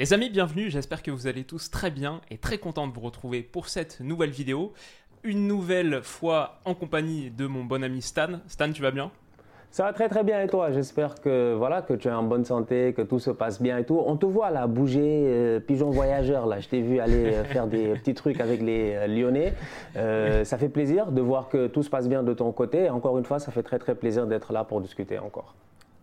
Les amis, bienvenue, j'espère que vous allez tous très bien et très content de vous retrouver pour cette nouvelle vidéo. Une nouvelle fois en compagnie de mon bon ami Stan. Stan, tu vas bien? Ça va très très bien et toi? J'espère que voilà que tu es en bonne santé, que tout se passe bien et tout. On te voit là bouger, euh, pigeon voyageur là. Je t'ai vu aller euh, faire des petits trucs avec les euh, Lyonnais. ça fait plaisir de voir que tout se passe bien de ton côté. encore une fois, ça fait très très plaisir d'être là pour discuter encore.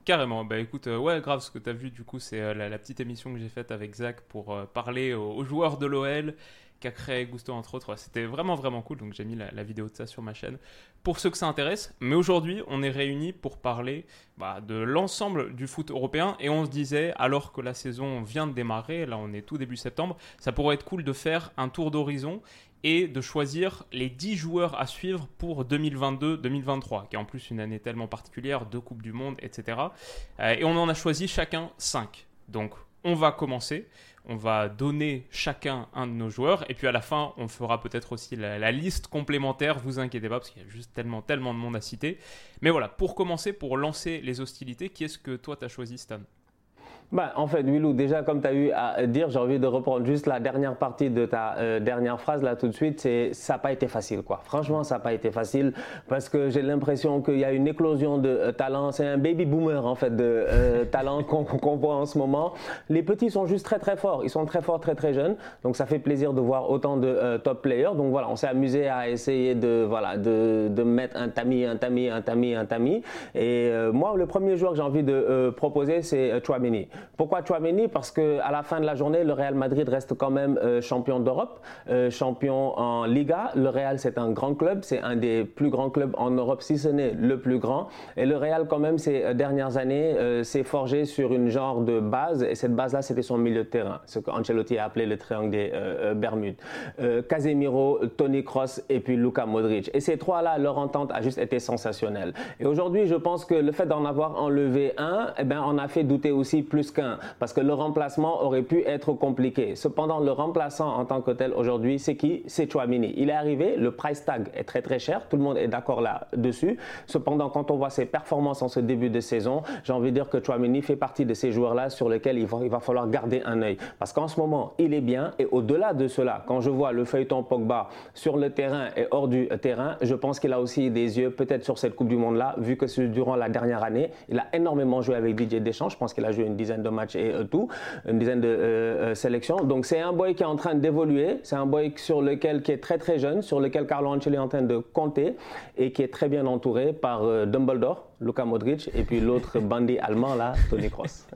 Carrément, bah écoute, ouais, grave, ce que tu as vu, du coup, c'est la, petite émission que j'ai faite avec Zach pour parler aux, joueurs de l'OL qu'a créé Gusto entre autres. C'était vraiment vraiment cool, donc j'ai mis la, vidéo de ça sur ma chaîne pour ceux que ça intéresse. Mais aujourd'hui, on est réunis pour parler bah, de l'ensemble du foot européen et on se disait, alors que la saison vient de démarrer, là on est tout début septembre, ça pourrait être cool de faire un tour d'horizon et de choisir les 10 joueurs à suivre pour 2022-2023, qui est en plus une année tellement particulière, deux Coupes du Monde, etc. Euh, et on en a choisi chacun 5. Donc on va commencer on va donner chacun un de nos joueurs et puis à la fin on fera peut-être aussi la, liste complémentaire, vous inquiétez pas parce qu'il y a juste tellement tellement de monde à citer. Mais voilà, pour commencer, pour lancer les hostilités, qui est-ce que toi tu as choisi Stan? Bah, en fait, Willou, déjà comme tu as eu à dire, j'ai envie de reprendre juste la dernière partie de ta euh, dernière phrase là tout de suite, c'est ça n'a pas été facile quoi. Franchement, ça n'a pas été facile parce que j'ai l'impression qu'il y a une éclosion de euh, talent, c'est un baby boomer en fait de euh, talent qu'on voit en ce moment. Les petits sont juste très très forts, ils sont très forts, très très jeunes, donc ça fait plaisir de voir autant de top players. Donc voilà, on s'est amusé à essayer de voilà de, de, mettre un tami, un tami, un tami, un tami. Et moi, le premier joueur que j'ai envie de proposer, c'est Chouameni. Pourquoi Chouameni Parce qu'à la fin de la journée, le Real Madrid reste quand même euh, champion d'Europe, euh, champion en Liga. Le Real, c'est un grand club, c'est un des plus grands clubs en Europe, si ce n'est le plus grand. Et le Real, quand même, ces euh, dernières années, s'est forgé sur une genre de base. Et cette base-là, c'était son milieu de terrain, ce qu'Ancelotti a appelé le triangle des Bermudes. Casemiro, Tony Kroos et puis Luka Modric. Et ces trois-là, leur entente a juste été sensationnelle. Et aujourd'hui, je pense que le fait d'en avoir enlevé un, eh ben, on a fait douter aussi plus qu'un, parce que le remplacement aurait pu être compliqué. Cependant, le remplaçant en tant que tel aujourd'hui, c'est qui? C'est Chouamini. Il est arrivé, le price tag est très très cher, tout le monde est d'accord là-dessus. Cependant, quand on voit ses performances en ce début de saison, j'ai envie de dire que Chouamini fait partie de ces joueurs-là sur lesquels il va, il va falloir garder un œil. Parce qu'en ce moment, il est bien, et au-delà de cela, quand je vois le feuilleton Pogba sur le terrain et hors du terrain, je pense qu'il a aussi des yeux peut-être sur cette Coupe du Monde-là, vu que durant la dernière année, il a énormément joué avec Didier Deschamps. Je pense qu'il a joué une dizaine de matchs et euh, tout, une dizaine de euh, euh, sélections. Donc c'est un boy qui est en train d'évoluer, c'est un boy sur lequel qui est très très jeune, sur lequel Carlo Ancelotti est en train de compter et qui est très bien entouré par Dumbledore, Luka Modric et puis l'autre bandit allemand là, Tony Kroos.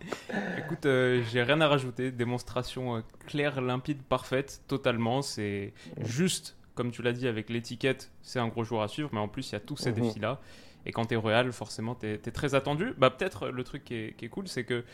Écoute, j'ai rien à rajouter. Démonstration claire, limpide, parfaite, totalement. C'est juste, comme tu l'as dit, avec l'étiquette, c'est un gros joueur à suivre, mais en plus, il y a tous ces mhm. défis-là. Et quand tu es Royal, forcément, tu es, très attendu. Bah, Peut-être le truc qui est, qui est cool, c'est que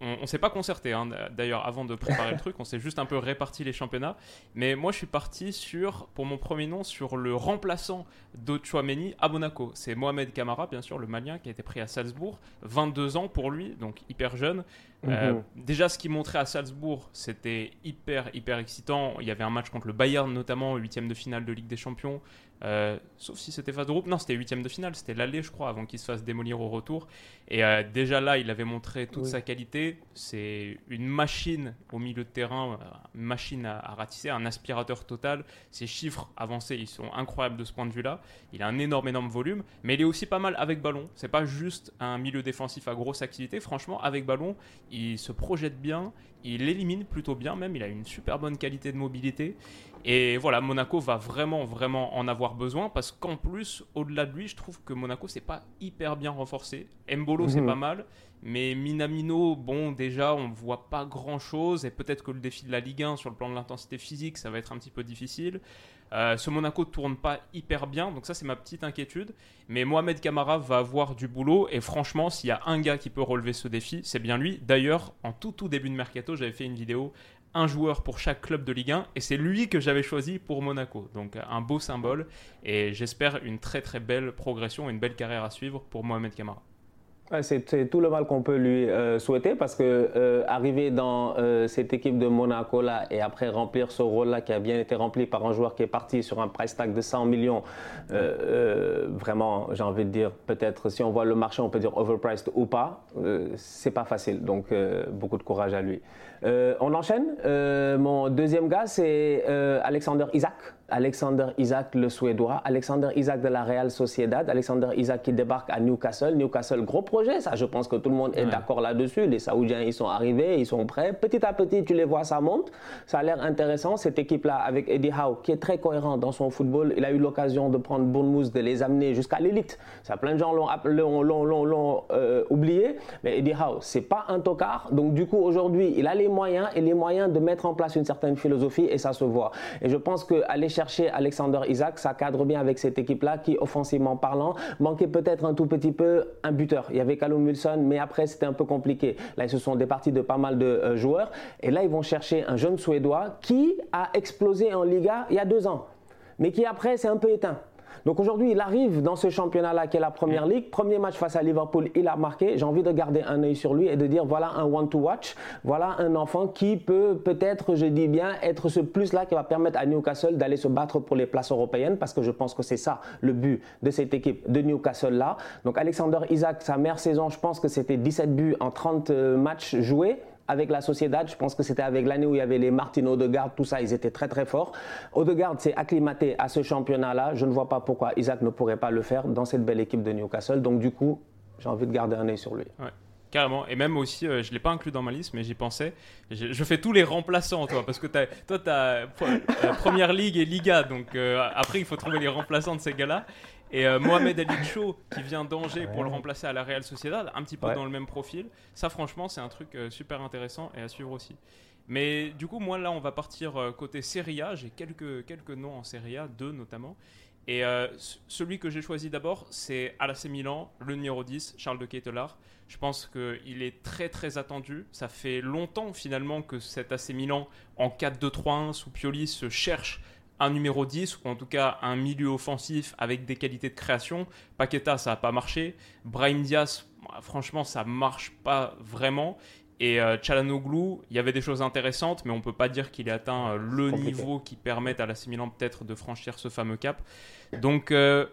on, ne s'est pas concerté, hein. d'ailleurs, avant de préparer le truc, on s'est juste un peu réparti les championnats. Mais moi, je suis parti sur, pour mon premier nom, sur le remplaçant de Chouameni à Monaco. C'est Mohamed Kamara, bien sûr, le Malien, qui a été pris à Salzbourg. 22 ans pour lui, donc hyper jeune. Euh, mhm. déjà, ce qu'il montrait à Salzbourg, c'était hyper, hyper excitant. Il y avait un match contre le Bayern, notamment, huitième de finale de Ligue des Champions. Euh, sauf si c'était phase de groupe. Non, c'était huitième de finale, c'était l'aller, je crois, avant qu'il se fasse démolir au retour. Et euh, déjà là, il avait montré toute sa qualité. C'est une machine au milieu de terrain, une machine à, ratisser, un aspirateur total. Ses chiffres avancés, ils sont incroyables de ce point de vue-là. Il a un énorme, énorme volume, mais il est aussi pas mal avec ballon. C'est pas juste un milieu défensif à grosse activité. Franchement, avec ballon, il se projette bien, il élimine plutôt bien même. Il a une super bonne qualité de mobilité. Et voilà, Monaco va vraiment, vraiment en avoir besoin parce qu'en plus, au-delà de lui, je trouve que Monaco, c'est pas hyper bien renforcé. Mbolo, c'est mhm. pas mal, mais Minamino, bon, déjà, on voit pas grand-chose et peut-être que le défi de la Ligue 1 sur le plan de l'intensité physique, ça va être un petit peu difficile. Euh, ce Monaco tourne pas hyper bien, donc ça c'est ma petite inquiétude. Mais Mohamed Kamara va avoir du boulot et franchement, s'il y a un gars qui peut relever ce défi, c'est bien lui. D'ailleurs, en tout tout début de mercato, j'avais fait une vidéo un joueur pour chaque club de Ligue 1 et c'est lui que j'avais choisi pour Monaco. Donc un beau symbole et j'espère une très très belle progression, une belle carrière à suivre pour Mohamed Kamara. C'est tout le mal qu'on peut lui euh, souhaiter parce que euh, arriver dans euh, cette équipe de Monaco là et après remplir ce rôle là qui a bien été rempli par un joueur qui est parti sur un price tag de 100 millions, vraiment j'ai envie de dire peut-être si on voit le marché on peut dire overpriced ou pas, c'est pas facile donc beaucoup de courage à lui. on enchaîne. mon deuxième gars c'est Alexander Isaac. Alexander Isaac, le Suédois, Alexander Isaac de la Real Sociedad, Alexander Isaac qui débarque à Newcastle. Newcastle, gros projet, ça, je pense que tout le monde est d'accord là-dessus. Les Saoudiens, ils sont arrivés, ils sont prêts. Petit à petit, tu les vois, ça monte. Ça a l'air intéressant. Cette équipe-là, avec Eddie Howe, qui est très cohérent dans son football, il a eu l'occasion de prendre Bournemouth, de les amener jusqu'à l'élite. Ça, plein de gens l'ont euh, oublié, mais Eddie Howe, c'est pas un tocard. Donc, du coup, aujourd'hui, il a les moyens et les moyens de mettre en place une certaine philosophie et ça se voit. Et je pense qu'aller chercher Alexander Isaac, ça cadre bien avec cette équipe-là qui, offensivement parlant, manquait peut-être un tout petit peu un buteur. Il y avait Callum Wilson, mais après, c'était un peu compliqué. Là, ils se sont départis de pas mal de euh, joueurs. Et là, ils vont chercher un jeune Suédois qui a explosé en Liga il y a deux ans, mais qui après, s'est un peu éteint. Donc aujourd'hui, il arrive dans ce championnat-là qui est la Première Ligue. Premier match face à Liverpool, il a marqué. J'ai envie de garder un œil sur lui et de dire voilà un one to watch. Voilà un enfant qui peut peut-être, je dis bien, être ce plus-là qui va permettre à Newcastle d'aller se battre pour les places européennes parce que je pense que c'est ça le but de cette équipe de Newcastle-là. Donc Alexander Isaac, sa meilleure saison, je pense que c'était 17 buts en 30 euh, matchs joués avec la Sociedad. Je pense que c'était avec l'année où il y avait les Martin Odegaard, tout ça, ils étaient très très forts. Odegaard s'est acclimaté à ce championnat-là. Je ne vois pas pourquoi Isaac ne pourrait pas le faire dans cette belle équipe de Newcastle. Donc du coup, j'ai envie de garder un œil sur lui. Carrément. Et même aussi, euh, je ne l'ai pas inclus dans ma liste, mais j'y pensais. Je, fais tous les remplaçants, toi, parce que toi, tu as euh, Première Ligue et Liga. Donc euh, après, il faut trouver les remplaçants de ces gars-là. Et euh, Mohamed Ali Chou qui vient d'Angers pour le remplacer à la Real Sociedad, un petit peu dans le même profil. Ça, franchement, c'est un truc euh, super intéressant et à suivre aussi. Mais du coup, moi, là, on va partir euh, côté Serie A. J'ai quelques, quelques noms en Serie A, deux notamment. Et celui que j'ai choisi d'abord, c'est Alace Milan, le numéro 10, Charles de Ketelaar. Je pense qu'il est très très attendu. Ça fait longtemps finalement que cet AC Milan en 4-2-3-1 sous Pioli se cherche un numéro 10 ou en tout cas un milieu offensif avec des qualités de création. Paqueta, ça n'a pas marché. Brahim Diaz, franchement, ça marche pas vraiment. Et euh, Chalanoglu, il y avait des choses intéressantes, mais on ne peut pas dire qu'il ait atteint euh, le niveau qui permette à l'assimilant peut-être de franchir ce fameux cap. Donc, euh,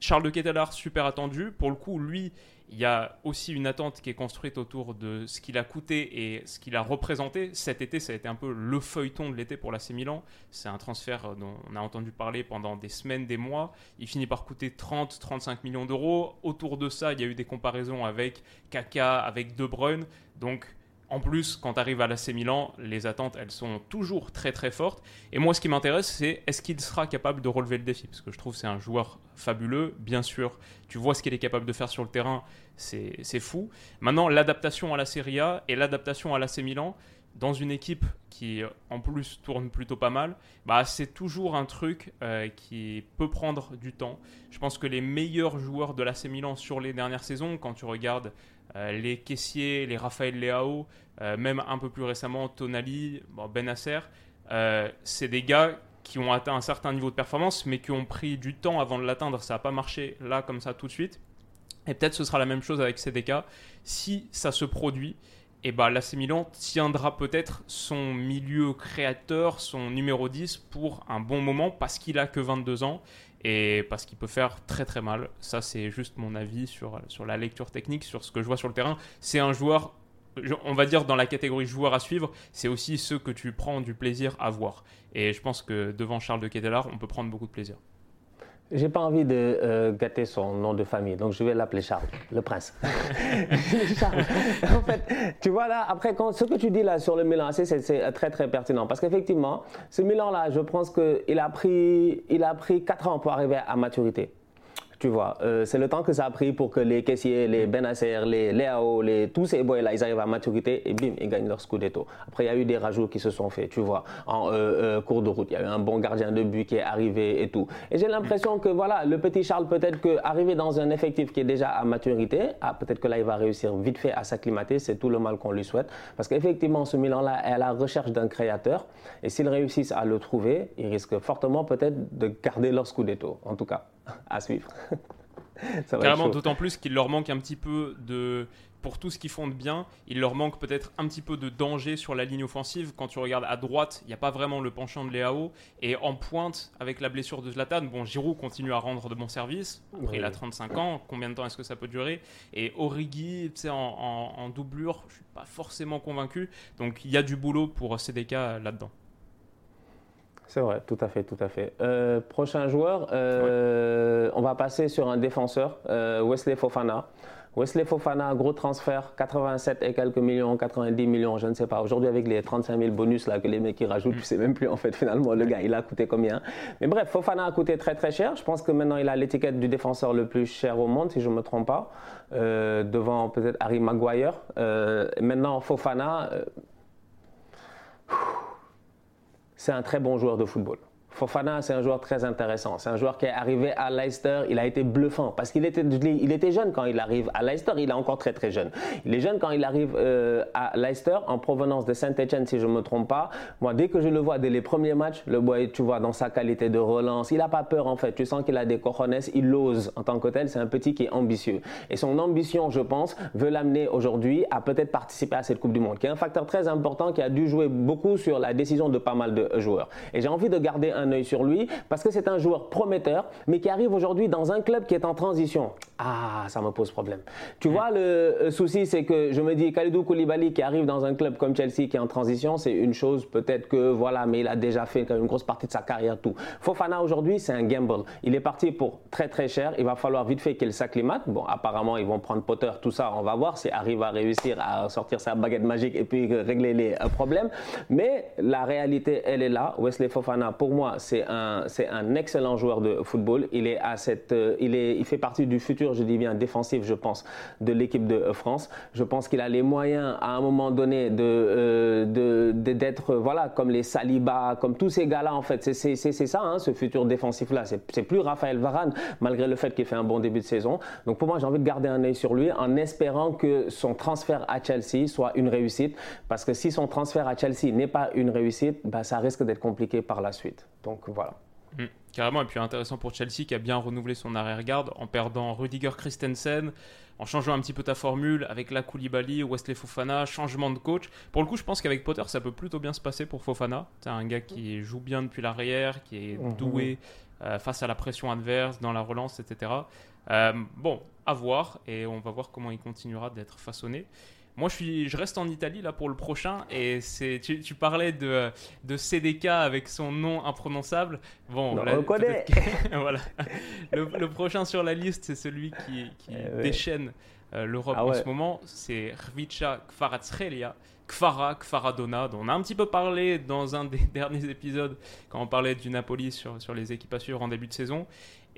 Charles de Ketelaar, super attendu. Pour le coup, lui, il y a aussi une attente qui est construite autour de ce qu'il a coûté et ce qu'il a représenté. Cet été, ça a été un peu le feuilleton de l'été pour l'AC Milan. C'est un transfert dont on a entendu parler pendant des semaines, des mois. Il finit par coûter 30-35 millions d'euros. Autour de ça, il y a eu des comparaisons avec Kaka, avec De Bruyne. Donc, en plus, quand tu arrives à l'AC Milan, les attentes, elles sont toujours très très fortes. Et moi, ce qui m'intéresse, c'est est-ce qu'il sera capable de relever le défi? Parce que je trouve que c'est un joueur fabuleux, bien sûr. Tu vois ce qu'il est capable de faire sur le terrain, c'est fou. Maintenant, l'adaptation à la Serie A et l'adaptation à l'AC Milan, dans une équipe qui en plus tourne plutôt pas mal, bah, c'est toujours un truc euh, qui peut prendre du temps. Je pense que les meilleurs joueurs de l'AC Milan sur les dernières saisons, quand tu regardes euh, les caissiers, les Raphaël Leao, euh, même un peu plus récemment Tonali, bon, Benasser, c'est des gars qui ont atteint un certain niveau de performance, mais qui ont pris du temps avant de l'atteindre. Ça n'a pas marché là comme ça tout de suite. Et peut-être ce sera la même chose avec CDK. Si ça se produit, et eh bah, ben, l'AC Milan tiendra peut-être son milieu créateur, son numéro 10 pour un bon moment parce qu'il a que 22 ans et parce qu'il peut faire très très mal. Ça, c'est juste mon avis sur, sur la lecture technique, sur ce que je vois sur le terrain. C'est un joueur, on va dire dans la catégorie joueur à suivre, c'est aussi ceux que tu prends du plaisir à voir. Et je pense que devant Charles de Ketelar, on peut prendre beaucoup de plaisir. J'ai pas envie de euh, gâter son nom de famille, donc je vais l'appeler Charles, le prince. Charles. En fait, tu vois là, après, quand, ce que tu dis là sur le Milan c'est très très pertinent. Parce qu'effectivement, ce Milan-là, je pense qu'il a, pris, il a pris 4 ans pour arriver à maturité. Tu vois, euh, c'est le temps que ça a pris pour que les caissiers, les Benacer, les Léao, les, tous ces boys-là, ils arrivent à maturité et bim, ils gagnent leur scudetto. Après, il y a eu des rajouts qui se sont faits, tu vois, en euh, euh, cours de route. Il y a eu un bon gardien de but qui est arrivé et tout. Et j'ai l'impression que voilà, le petit Charles, peut-être qu'arriver dans un effectif qui est déjà à maturité, ah, peut-être que là, il va réussir vite fait à s'acclimater. C'est tout le mal qu'on lui souhaite. Parce qu'effectivement, ce Milan-là est à la recherche d'un créateur. Et s'ils réussissent à le trouver, ils risquent fortement peut-être de garder leur scudetto, en tout cas à suivre. Carrément, d'autant plus qu'il leur manque un petit peu de. Pour tout ce qu'ils font de bien, il leur manque peut-être un petit peu de danger sur la ligne offensive. Quand tu regardes à droite, il n'y a pas vraiment le penchant de Léao. Et en pointe, avec la blessure de Zlatan, bon, Giroud continue à rendre de bons services. Après, il a 35 ans. Combien de temps est-ce que ça peut durer? Et Origi, en, en, en doublure, je ne suis pas forcément convaincu. Donc, il y a du boulot pour CDK là-dedans. C'est vrai, tout à fait, tout à fait. Euh, prochain joueur, euh, on va passer sur un défenseur, euh, Wesley Fofana. Wesley Fofana, gros transfert, 87 et quelques millions, 90 millions, je ne sais pas. Aujourd'hui, avec les 35 000 bonus là, que les mecs rajoutent, mm. tu sais même plus en fait finalement le gars, il a coûté combien. Mais bref, Fofana a coûté très très cher. Je pense que maintenant il a l'étiquette du défenseur le plus cher au monde, si je ne me trompe pas, devant peut-être Harry Maguire. maintenant, Fofana c'est un très bon joueur de football. Fofana, c'est un joueur très intéressant. C'est un joueur qui est arrivé à Leicester. Il a été bluffant parce qu'il était, il était jeune quand il arrive à Leicester. Il est encore très très jeune. Il est jeune quand il arrive euh, à Leicester en provenance de Saint-Etienne, si je ne me trompe pas. Moi, dès que je le vois dès les premiers matchs, le boy, tu vois, dans sa qualité de relance, il n'a pas peur en fait. Tu sens qu'il a des cojones, il ose en tant que tel. C'est un petit qui est ambitieux. Et son ambition, je pense, veut l'amener aujourd'hui à peut-être participer à cette Coupe du Monde, qui est un facteur très important qui a dû jouer beaucoup sur la décision de pas mal de joueurs. Et j'ai envie de garder un œil sur lui parce que c'est un joueur prometteur, mais qui arrive aujourd'hui dans un club qui est en transition. Ah, ça me pose problème. Tu vois, le euh, souci, c'est que je me dis, Khalidou Koulibaly qui arrive dans un club comme Chelsea qui est en transition, c'est une chose, peut-être que voilà, mais il a déjà fait une grosse partie de sa carrière, tout. Fofana aujourd'hui, c'est un gamble. Il est parti pour très très cher. Il va falloir vite fait qu'il s'acclimate. Bon, apparemment, ils vont prendre Potter, tout ça, on va voir s'il arrive à réussir à sortir sa baguette magique et puis régler les euh, problèmes. Mais la réalité, elle est là. Wesley Fofana, pour moi, c'est un, c'est un excellent joueur de football. Il, est à cette, euh, il, est, il fait partie du futur, je dis bien défensif, je pense, de l'équipe de France. Je pense qu'il a les moyens, à un moment donné, de, euh, d'être, voilà, comme les Saliba, comme tous ces gars-là, en fait. C'est, ça, hein, ce futur défensif-là. C'est, plus Raphaël Varane, malgré le fait qu'il fait un bon début de saison. Donc pour moi, j'ai envie de garder un œil sur lui en espérant que son transfert à Chelsea soit une réussite. Parce que si son transfert à Chelsea n'est pas une réussite, bah, ça risque d'être compliqué par la suite. Donc voilà. Mm, carrément, et puis intéressant pour Chelsea qui a bien renouvelé son arrière-garde en perdant Rudiger Christensen, en changeant un petit peu ta formule avec la Koulibaly, Wesley Fofana, changement de coach. Pour le coup, je pense qu'avec Potter, ça peut plutôt bien se passer pour Fofana. C'est un gars qui joue bien depuis l'arrière, qui est mhm. doué euh, face à la pression adverse, dans la relance, etc. Euh, bon, à voir, et on va voir comment il continuera d'être façonné. Moi, je, suis, je reste en Italie là pour le prochain et c'est tu, tu, parlais de, de CDK avec son nom imprononçable. Bon, on connaît. voilà. Le, prochain sur la liste, c'est celui qui, qui eh déchaîne euh, l'Europe ah en ce moment. C'est Rvica Kvaratskhelia. Kvara, Kvaradona, dont on a un petit peu parlé dans un des derniers épisodes quand on parlait du Napoli sur, sur les équipes à suivre en début de saison.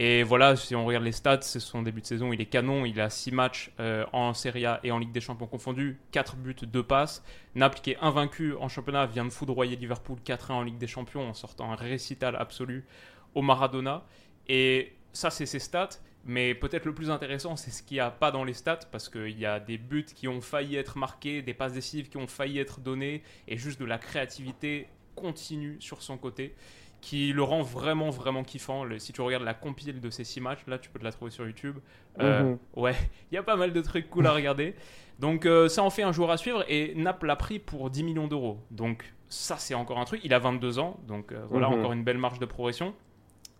Et voilà, si on regarde les stats, c'est son début de saison, il est canon, il a 6 matchs euh, en Serie A et en Ligue des Champions confondus, 4 buts, 2 passes. Naples, qui est invaincu en championnat, vient de foudroyer Liverpool 4-1 en Ligue des Champions en sortant un récital absolu au Maradona. Et ça, c'est ses stats. Mais peut-être le plus intéressant, c'est ce qu'il n'y a pas dans les stats, parce qu'il y a des buts qui ont failli être marqués, des passes décisives qui ont failli être données, et juste de la créativité continue sur son côté qui le rend vraiment, vraiment kiffant. si tu regardes la compile de ces six matchs, là, tu peux te la trouver sur YouTube. Euh, mhm. Ouais, il y a pas mal de trucs cool à regarder. Donc, euh, ça en fait un joueur à suivre. Et Naples l'a pris pour 10 millions d'euros. Donc, ça, c'est encore un truc. Il a 22 ans. Donc, euh, voilà, mhm. encore une belle marge de progression.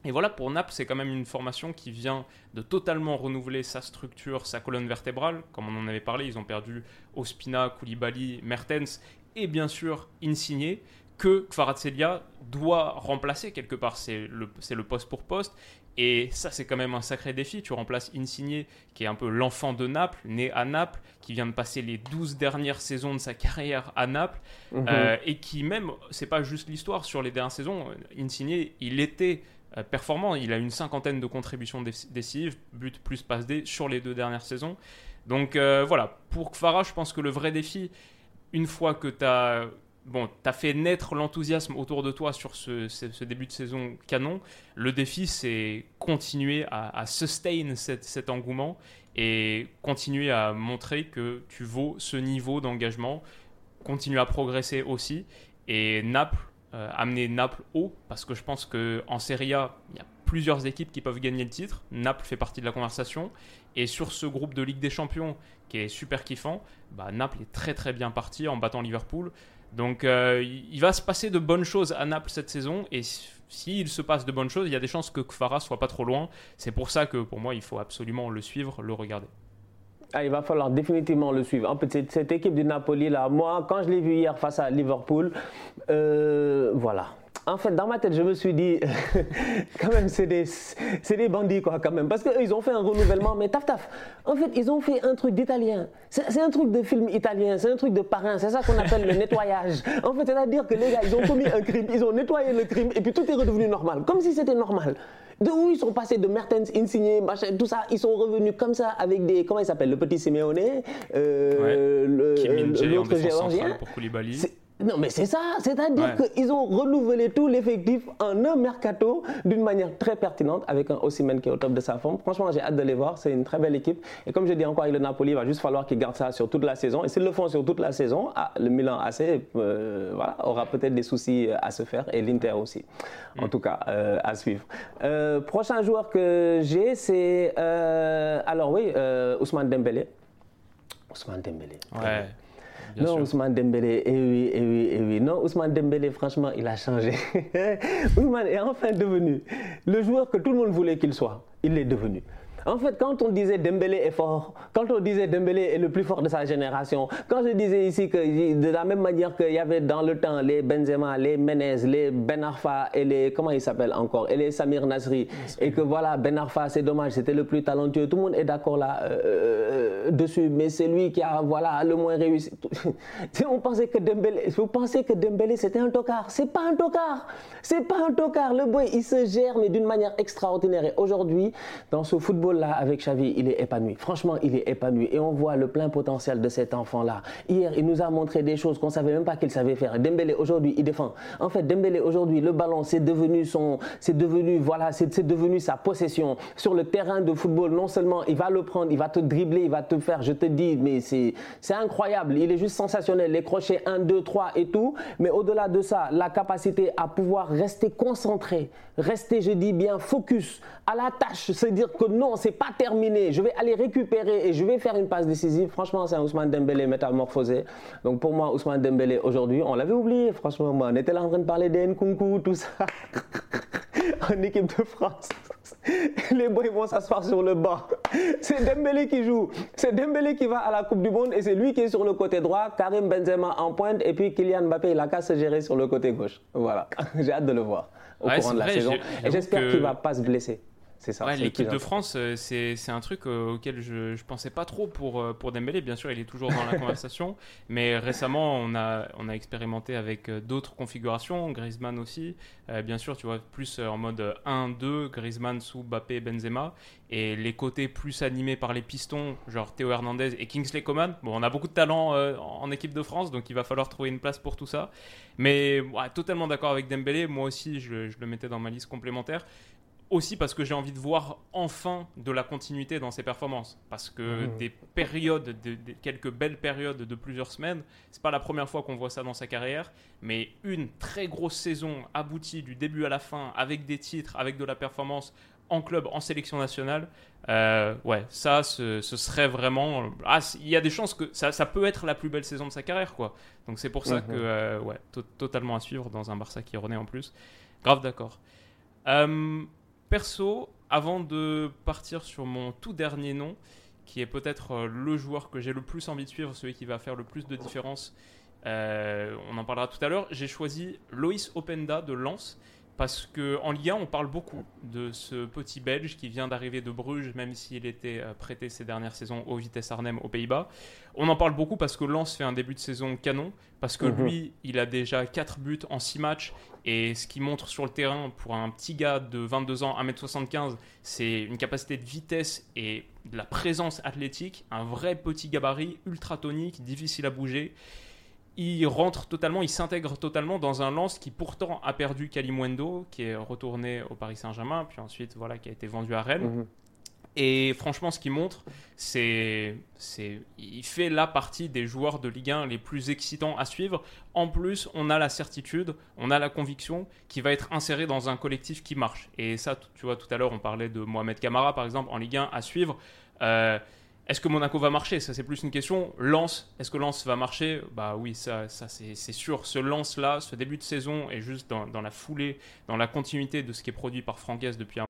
Et voilà, pour Naples, c'est quand même une formation qui vient de totalement renouveler sa structure, sa colonne vertébrale. Comme on en avait parlé, ils ont perdu Ospina, Koulibaly, Mertens et bien sûr Insigné que Kvaratskhelia doit remplacer quelque part. C'est le, le, poste pour poste. Et ça, c'est quand même un sacré défi. Tu remplaces Insigne, qui est un peu l'enfant de Naples, né à Naples, qui vient de passer les 12 dernières saisons de sa carrière à Naples, mhm. euh, et qui même, c'est pas juste l'histoire, sur les dernières saisons, Insigne, il était euh, performant. Il a une cinquantaine de contributions décisives, but plus passe D sur les deux dernières saisons. Donc euh, voilà, pour Farah, je pense que le vrai défi, une fois que tu as bon, tu as fait naître l'enthousiasme autour de toi sur ce, début de saison canon. Le défi, c'est continuer à, sustain cet engouement et continuer à montrer que tu vaux ce niveau d'engagement, continuer à progresser aussi. Et Naples, euh, amener Naples haut, parce que je pense qu'en Serie A, il y a plusieurs équipes qui peuvent gagner le titre. Naples fait partie de la conversation. Et sur ce groupe de Ligue des Champions qui est super kiffant, bah, Naples est très très bien parti en battant Liverpool. Donc euh, il va se passer de bonnes choses à Naples cette saison et s'il se passe de bonnes choses, il y a des chances que Kfara soit pas trop loin. C'est pour ça que pour moi il faut absolument le suivre, le regarder. Ah, il va falloir définitivement le suivre. En fait, cette, équipe du Napoli là, moi quand je l'ai vu hier face à Liverpool, euh, voilà, en fait, dans ma tête, je me suis dit, quand même, c'est des, des bandits, quoi, quand même. Parce qu'eux, ils ont fait un renouvellement, mais taf, taf. En fait, ils ont fait un truc d'italien. C'est un truc de film italien, c'est un truc de parrain. C'est ça qu'on appelle le nettoyage. En fait, c'est-à-dire que les gars, ils ont commis un crime, ils ont nettoyé le crime, et puis tout est redevenu normal. Comme si c'était normal. De où ils sont passés de Mertens, Insigne, machin, tout ça, ils sont revenus comme ça avec des. Comment il s'appelle Le petit Simeone, euh, l'autre géorgien. Pour Koulibaly. Non, mais c'est ça. C'est-à-dire qu'ils ont renouvelé tout l'effectif en un mercato d'une manière très pertinente avec un Osimhen qui est au top de sa forme. Franchement, j'ai hâte de les voir. C'est une très belle équipe. Et comme je dis encore avec le Napoli, il va juste falloir qu'ils gardent ça sur toute la saison. Et s'ils le font sur toute la saison, ah, le Milan AC euh, voilà, aura peut-être des soucis à se faire et l'Inter aussi. En mm. tout cas, euh, à suivre. Euh, prochain joueur que j'ai, c'est. alors oui, Ousmane Dembélé. Ousmane Dembélé. Ouais non, Ousmane Dembélé, eh oui, eh oui, eh oui. Non, Ousmane Dembélé, franchement, il a changé. Ousmane est enfin devenu le joueur que tout le monde voulait qu'il soit. Il l'est devenu. En fait, quand on disait Dembélé est fort, quand on disait Dembélé est le plus fort de sa génération, quand je disais ici que de la même manière qu'il y avait dans le temps les Benzema, les Menez, les Ben Arfa et les comment il s'appelle encore et les Samir Nasri et que voilà Ben Arfa c'est dommage, c'était le plus talentueux. Tout le monde est d'accord là euh, euh, mais c'est lui qui a voilà le moins réussi. on pensait que Dembélé, vous pensez que Dembélé c'était un tocard, c'est pas un tocard, c'est pas un tocard. Le boy il se gère mais d'une manière extraordinaire. Et aujourd'hui dans ce football là, avec Xavi, il est épanoui. Franchement, il est épanoui. Et on voit le plein potentiel de cet enfant-là. Hier, il nous a montré des choses qu'on savait même pas qu'il savait faire. Dembélé, aujourd'hui, il défend. En fait, Dembélé, aujourd'hui, le ballon, c'est devenu son, c'est devenu, voilà, c'est devenu sa possession. Sur le terrain de football, non seulement il va le prendre, il va te dribbler, il va te faire, je te dis, mais c'est, incroyable. Il est juste sensationnel. Les crochets 1, 2, 3 et tout. Mais au-delà de ça, la capacité à pouvoir rester concentré, rester, je dis bien, focus à la tâche. C'est dire que non, c'est pas terminé. Je vais aller récupérer et je vais faire une passe décisive. Franchement, c'est un Ousmane Dembélé métamorphosé. Donc pour moi, Ousmane Dembélé aujourd'hui, on l'avait oublié. Franchement, moi, on était là en train de parler d'Nkunku, tout ça, en équipe de France. Les boys vont s'asseoir sur le banc. C'est Dembélé qui joue. C'est Dembélé qui va à la Coupe du Monde et c'est lui qui est sur le côté droit. Karim Benzema en pointe et puis Kylian Mbappé, il a qu'à se gérer sur le côté gauche. Voilà. J'ai hâte de le voir au courant de la saison. Et j'espère qu'il ne va pas se blesser. C'est ça. l'équipe de France, euh, c'est un truc euh, auquel je, ne pensais pas trop pour, euh, pour Dembélé. Bien sûr, il est toujours dans la conversation, mais récemment, on a, on a expérimenté avec d'autres configurations, Griezmann aussi. bien sûr, tu vois, plus en mode 1-2, Griezmann sous Mbappé, Benzema, et les côtés plus animés par les pistons, genre Théo Hernandez et Kingsley Coman. Bon, on a beaucoup de talent en équipe de France, donc il va falloir trouver une place pour tout ça. Mais totalement d'accord avec Dembélé. Moi aussi, je, je le mettais dans ma liste complémentaire aussi parce que j'ai envie de voir enfin de la continuité dans ses performances. Parce que mmh. des périodes, quelques belles périodes de plusieurs semaines, c'est pas la première fois qu'on voit ça dans sa carrière, mais une très grosse saison aboutie du début à la fin, avec des titres, avec de la performance en club, en sélection nationale, euh, ouais, ça, ce, serait vraiment. Ah, il y a des chances que ça, ça, peut être la plus belle saison de sa carrière, quoi. Donc c'est pour ça mmh. que, euh, ouais, totalement à suivre dans un Barça qui renaît en plus. Grave d'accord. Euh, Perso, avant de partir sur mon tout dernier nom, qui est peut-être euh, le joueur que j'ai le plus envie de suivre, celui qui va faire le plus de différence, euh, on en parlera tout à l'heure, j'ai choisi Loïs Openda de Lens, parce qu'en Ligue 1, on parle beaucoup de ce petit Belge qui vient d'arriver de Bruges, même s'il était euh, prêté ces dernières saisons au Vitesse Arnhem aux Pays-Bas. On en parle beaucoup parce que Lens fait un début de saison canon, parce que mhm. lui, il a déjà 4 buts en 6 matchs, et ce qu'il montre sur le terrain pour un petit gars de 22 ans, 1m75, c'est une capacité de vitesse et de la présence athlétique, un vrai petit gabarit, ultra tonique, difficile à bouger il rentre totalement, il s'intègre totalement dans un lance qui pourtant a perdu Kalimwendo, qui est retourné au Paris Saint-Germain, puis ensuite voilà, qui a été vendu à Rennes. Mhm. Et franchement, ce qu'il montre, c'est, c'est, il fait la partie des joueurs de Ligue 1 les plus excitants à suivre. En plus, on a la certitude, on a la conviction qu'il va être inséré dans un collectif qui marche. Et ça, tu vois, tout à l'heure, on parlait de Mohamed Camara, par exemple, en Ligue 1 à suivre. Euh, est-ce que Monaco va marcher? Ça, c'est plus une question. Lance, est-ce que Lance va marcher? Bah oui, ça, ça c'est sûr. Ce lance-là, ce début de saison est juste dans, dans, la foulée, dans la continuité de ce qui est produit par Francaise depuis un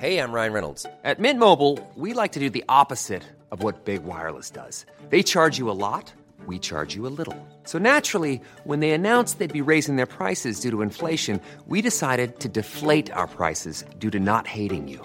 Hey, I'm Ryan Reynolds. At Mint Mobile, we like to do the opposite of what Big Wireless does. They charge you a lot, we charge you a little. So naturally, when they announced they'd be raising their prices due to inflation, we decided to deflate our prices due to not hating you.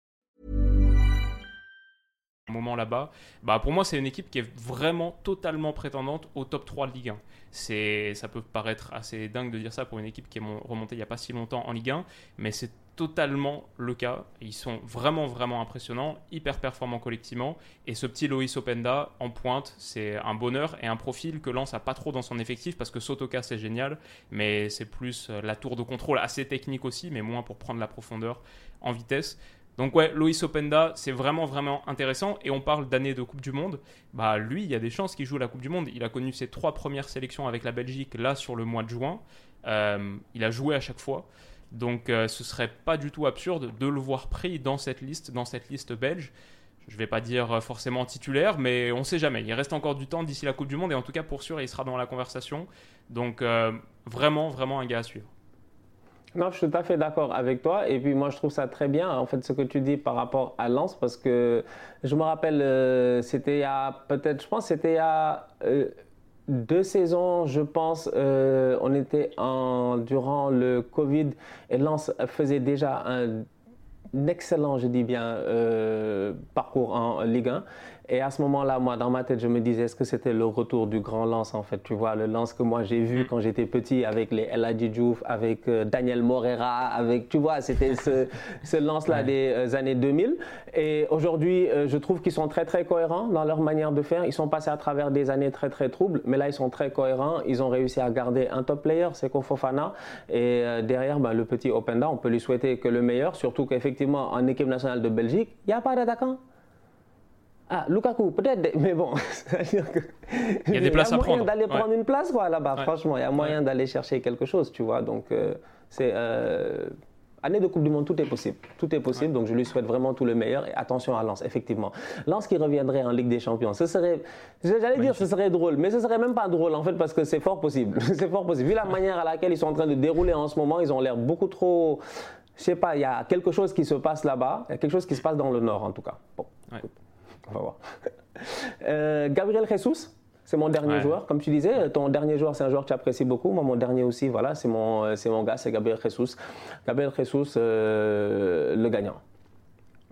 moment là-bas, bah pour moi c'est une équipe qui est vraiment totalement prétendante au top 3 de Ligue 1. C'est, ça peut paraître assez dingue de dire ça pour une équipe qui est remontée il n'y a pas si longtemps en Ligue 1, mais c'est totalement le cas. Ils sont vraiment, vraiment impressionnants, hyper performants collectivement. Et ce petit Loïs Openda en pointe, c'est un bonheur et un profil que Lance a pas trop dans son effectif parce que Sotoka c'est génial, mais c'est plus euh, la tour de contrôle assez technique aussi, mais moins pour prendre la profondeur en vitesse. Donc ouais, Loïs Openda, c'est vraiment vraiment intéressant. Et on parle d'année de Coupe du Monde. Bah lui, il y a des chances qu'il joue la Coupe du Monde. Il a connu ses trois premières sélections avec la Belgique là sur le mois de juin. Euh, il a joué à chaque fois. Donc euh, ce serait pas du tout absurde de le voir pris dans cette liste, dans cette liste belge. Je vais pas dire euh, forcément titulaire, mais on sait jamais. Il reste encore du temps d'ici la Coupe du Monde et en tout cas pour sûr, il sera dans la conversation. Donc vraiment, vraiment un gars à suivre. Non, je suis tout à fait d'accord avec toi. Et puis moi, je trouve ça très bien, en fait, ce que tu dis par rapport à Lens, parce que je me rappelle, c'était il y a peut-être, je pense, c'était il y a deux saisons, je pense, euh, on était en, durant le Covid et Lens faisait déjà un, excellent, je dis bien, euh, parcours en Ligue 1. Et à ce moment-là, moi, dans ma tête, je me disais, est-ce que c'était le retour du grand lance, en fait Tu vois, le lance que moi j'ai vu mm. quand j'étais petit avec les El Diouf, avec euh, Daniel Morera, avec, tu vois, c'était ce, ce lance-là des euh, années 2000. Et aujourd'hui, euh, je trouve qu'ils sont très, très cohérents dans leur manière de faire. Ils sont passés à travers des années très, très troubles, mais là, ils sont très cohérents. Ils ont réussi à garder un top player, c'est Fofana. Et derrière, bah, le petit Openda, on peut lui souhaiter que le meilleur, surtout qu'effectivement, en équipe nationale de Belgique, il n'y a pas d'attaquant. Ah, Lukaku, peut-être, mais bon, c'est-à-dire que. Il y a des places à prendre. Il y a moyen d'aller prendre une place, quoi, là-bas, franchement. Il y a moyen d'aller chercher quelque chose, tu vois. Donc, euh, c'est. Euh, année de Coupe du Monde, tout est possible. Tout est possible, donc je lui souhaite vraiment tout le meilleur. Et attention à Lens, effectivement. Lens qui reviendrait en Ligue des Champions, ce serait. J'allais dire ce serait drôle, mais ce serait même pas drôle, en fait, parce que c'est fort possible. c'est fort possible. Vu la manière à laquelle ils sont en train de dérouler en ce moment, ils ont l'air beaucoup trop. Je sais pas, il y a quelque chose qui se passe là-bas. Il y a quelque chose qui se passe dans le Nord, en tout cas. Bon, on va voir. Euh, Gabriel Jesus, c'est mon dernier joueur. Comme tu disais, ton dernier joueur, c'est un joueur que tu apprécies beaucoup. Moi, mon dernier aussi, voilà, c'est mon, euh, c'est mon gars, c'est Gabriel Jesus. Gabriel Jesus, euh, le gagnant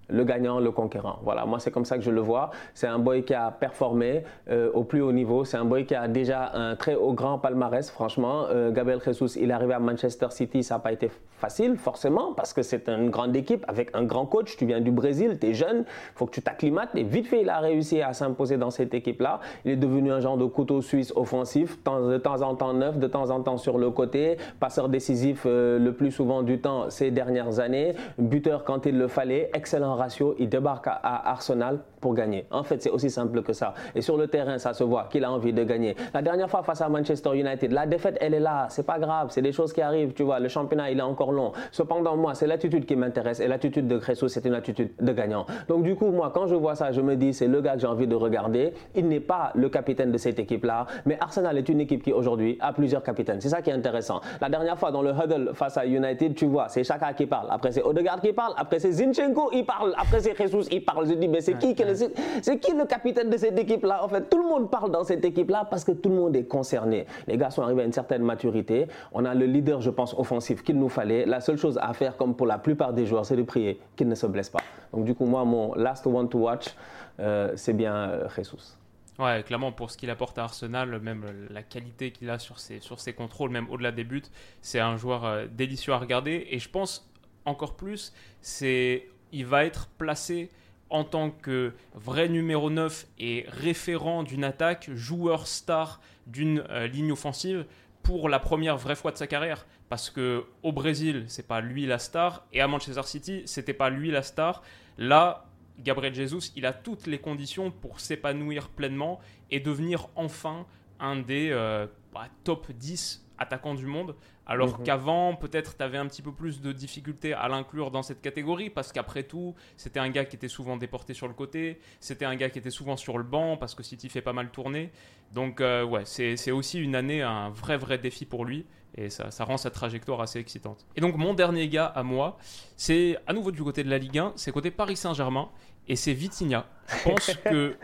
le gagnant, le conquérant. Voilà, moi c'est comme ça que je le vois. C'est un boy qui a performé euh, au plus haut niveau. C'est un boy qui a déjà un très haut grand palmarès, franchement. Euh, Gabriel Jesus, il est arrivé à Manchester City, ça n'a pas été facile, forcément, parce que c'est une grande équipe avec un grand coach. Tu viens du Brésil, tu es jeune, il faut que tu t'acclimates. Et vite fait, il a réussi à s'imposer dans cette équipe-là. Il est devenu un genre de couteau suisse offensif, de temps en temps neuf, de temps en temps sur le côté, passeur décisif euh, le plus souvent du temps ces dernières années, buteur quand il le fallait, excellent Il débarque à, Arsenal. Pour gagner. En fait, c'est aussi simple que ça. Et sur le terrain, ça se voit qu'il a envie de gagner. La dernière fois face à Manchester United, la défaite, elle est là. C'est pas grave. C'est des choses qui arrivent. Tu vois, le championnat, il est encore long. Cependant, moi, c'est l'attitude qui m'intéresse. Et l'attitude de Cresso, c'est une attitude de gagnant. Donc, du coup, moi, quand je vois ça, je me dis, c'est le gars que j'ai envie de regarder. Il n'est pas le capitaine de cette équipe-là. Mais Arsenal est une équipe qui, aujourd'hui, a plusieurs capitaines. C'est ça qui est intéressant. La dernière fois, dans le huddle face à United, tu vois, c'est Chaka qui parle. Après, c'est Odegaard qui parle. Après, c'est Zinchenko, il parle. Après, c'est Jesus, il parle. Je dis, mais c'est qui, c'est qui le capitaine de cette équipe-là En fait, tout le monde parle dans cette équipe-là parce que tout le monde est concerné. Les gars sont arrivés à une certaine maturité. On a le leader, je pense, offensif qu'il nous fallait. La seule chose à faire, comme pour la plupart des joueurs, c'est de prier qu'il ne se blesse pas. Donc, du coup, moi, mon last one to watch, euh, c'est bien euh, Jesus. Ouais, clairement, pour ce qu'il apporte à Arsenal, même la qualité qu'il a sur ses, sur ses contrôles, même au-delà des buts, c'est un joueur euh, délicieux à regarder. Et je pense encore plus, c'est il va être placé en tant que vrai numéro 9 et référent d'une attaque, joueur star d'une euh, ligne offensive pour la première vraie fois de sa carrière. Parce que au Brésil, c'est pas lui la star, et à Manchester City, c'était pas lui la star. Là, Gabriel Jesus, il a toutes les conditions pour s'épanouir pleinement et devenir enfin un des euh, bah, top 10 attaquants du monde. Alors mhm. qu'avant, peut-être, tu avais un petit peu plus de difficultés à l'inclure dans cette catégorie, parce qu'après tout, c'était un gars qui était souvent déporté sur le côté, c'était un gars qui était souvent sur le banc, parce que City fait pas mal tourner. Donc, euh, ouais, c'est aussi une année, un vrai, vrai défi pour lui, et ça, ça, rend sa trajectoire assez excitante. Et donc, mon dernier gars à moi, c'est à nouveau du côté de la Ligue 1, c'est côté Paris Saint-Germain, et c'est Vitinha. Je pense que